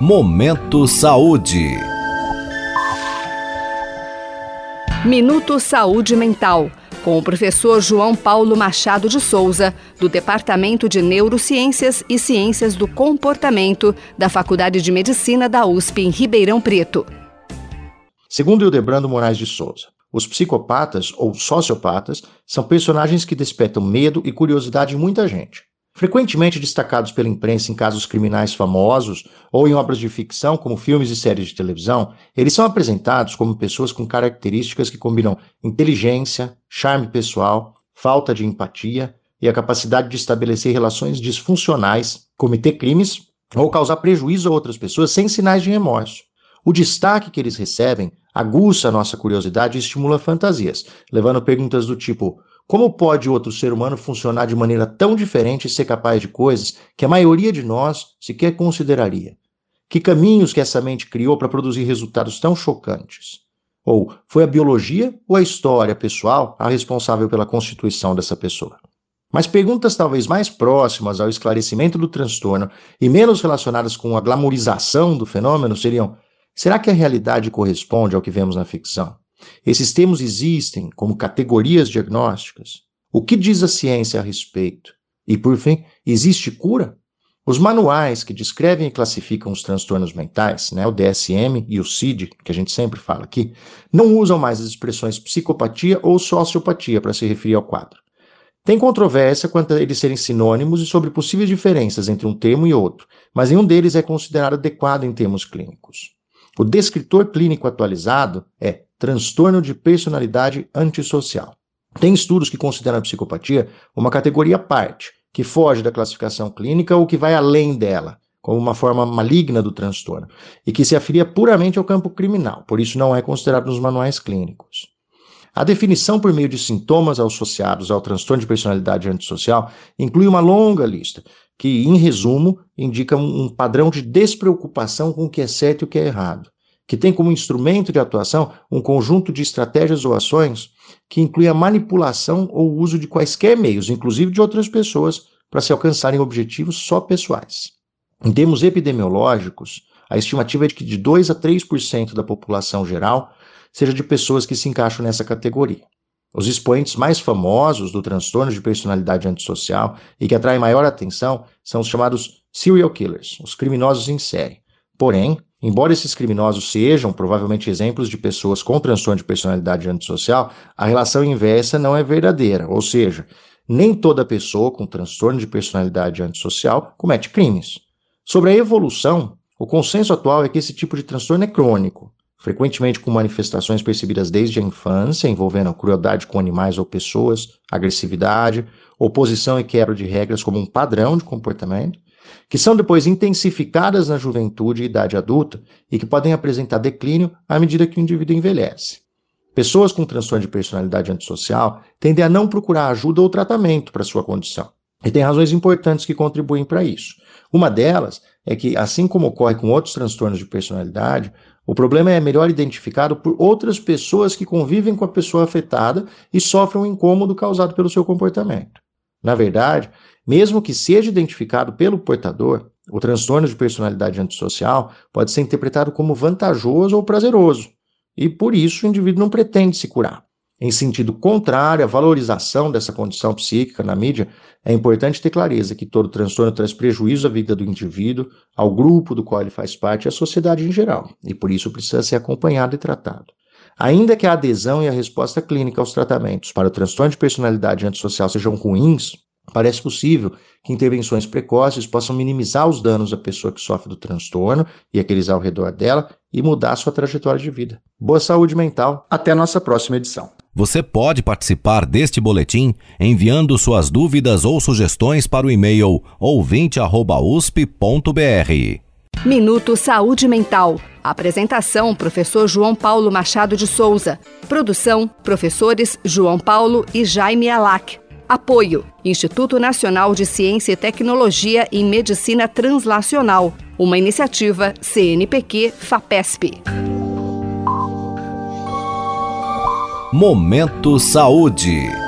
Momento Saúde. Minuto Saúde Mental, com o professor João Paulo Machado de Souza, do Departamento de Neurociências e Ciências do Comportamento da Faculdade de Medicina da USP em Ribeirão Preto. Segundo Hildebrando Moraes de Souza, os psicopatas ou sociopatas são personagens que despertam medo e curiosidade em muita gente. Frequentemente destacados pela imprensa em casos criminais famosos ou em obras de ficção, como filmes e séries de televisão, eles são apresentados como pessoas com características que combinam inteligência, charme pessoal, falta de empatia e a capacidade de estabelecer relações disfuncionais, cometer crimes ou causar prejuízo a outras pessoas sem sinais de remorso. O destaque que eles recebem aguça a nossa curiosidade e estimula fantasias, levando perguntas do tipo: como pode outro ser humano funcionar de maneira tão diferente e ser capaz de coisas que a maioria de nós sequer consideraria? Que caminhos que essa mente criou para produzir resultados tão chocantes? Ou foi a biologia ou a história pessoal a responsável pela constituição dessa pessoa? Mas perguntas talvez mais próximas ao esclarecimento do transtorno e menos relacionadas com a glamorização do fenômeno seriam: Será que a realidade corresponde ao que vemos na ficção? Esses termos existem como categorias diagnósticas? O que diz a ciência a respeito? E, por fim, existe cura? Os manuais que descrevem e classificam os transtornos mentais, né, o DSM e o CID, que a gente sempre fala aqui, não usam mais as expressões psicopatia ou sociopatia para se referir ao quadro. Tem controvérsia quanto a eles serem sinônimos e sobre possíveis diferenças entre um termo e outro, mas nenhum deles é considerado adequado em termos clínicos. O descritor clínico atualizado é transtorno de personalidade antissocial. Tem estudos que consideram a psicopatia uma categoria à parte, que foge da classificação clínica ou que vai além dela, como uma forma maligna do transtorno, e que se afilia puramente ao campo criminal, por isso não é considerado nos manuais clínicos. A definição por meio de sintomas associados ao transtorno de personalidade antissocial inclui uma longa lista, que, em resumo, indica um padrão de despreocupação com o que é certo e o que é errado, que tem como instrumento de atuação um conjunto de estratégias ou ações que inclui a manipulação ou uso de quaisquer meios, inclusive de outras pessoas, para se alcançarem objetivos só pessoais. Em termos epidemiológicos, a estimativa é de que de 2 a 3% da população geral seja de pessoas que se encaixam nessa categoria. Os expoentes mais famosos do transtorno de personalidade antissocial e que atraem maior atenção são os chamados serial killers, os criminosos em série. Porém, embora esses criminosos sejam provavelmente exemplos de pessoas com transtorno de personalidade antissocial, a relação inversa não é verdadeira, ou seja, nem toda pessoa com transtorno de personalidade antissocial comete crimes. Sobre a evolução, o consenso atual é que esse tipo de transtorno é crônico, frequentemente com manifestações percebidas desde a infância, envolvendo crueldade com animais ou pessoas, agressividade, oposição e quebra de regras como um padrão de comportamento, que são depois intensificadas na juventude e idade adulta e que podem apresentar declínio à medida que o indivíduo envelhece. Pessoas com transtorno de personalidade antissocial tendem a não procurar ajuda ou tratamento para sua condição. E tem razões importantes que contribuem para isso. Uma delas é que, assim como ocorre com outros transtornos de personalidade, o problema é melhor identificado por outras pessoas que convivem com a pessoa afetada e sofrem um incômodo causado pelo seu comportamento. Na verdade, mesmo que seja identificado pelo portador, o transtorno de personalidade antissocial pode ser interpretado como vantajoso ou prazeroso, e por isso o indivíduo não pretende se curar. Em sentido contrário à valorização dessa condição psíquica na mídia, é importante ter clareza que todo transtorno traz prejuízo à vida do indivíduo, ao grupo do qual ele faz parte e à sociedade em geral, e por isso precisa ser acompanhado e tratado. Ainda que a adesão e a resposta clínica aos tratamentos para o transtorno de personalidade antissocial sejam ruins, parece possível que intervenções precoces possam minimizar os danos à pessoa que sofre do transtorno e aqueles ao redor dela e mudar sua trajetória de vida. Boa saúde mental. Até a nossa próxima edição. Você pode participar deste boletim enviando suas dúvidas ou sugestões para o e-mail ouvinte@usp.br. Minuto Saúde Mental. Apresentação: Professor João Paulo Machado de Souza. Produção: Professores João Paulo e Jaime Alac. Apoio: Instituto Nacional de Ciência e Tecnologia em Medicina Translacional, uma iniciativa CNPq-FAPESP. Momento Saúde.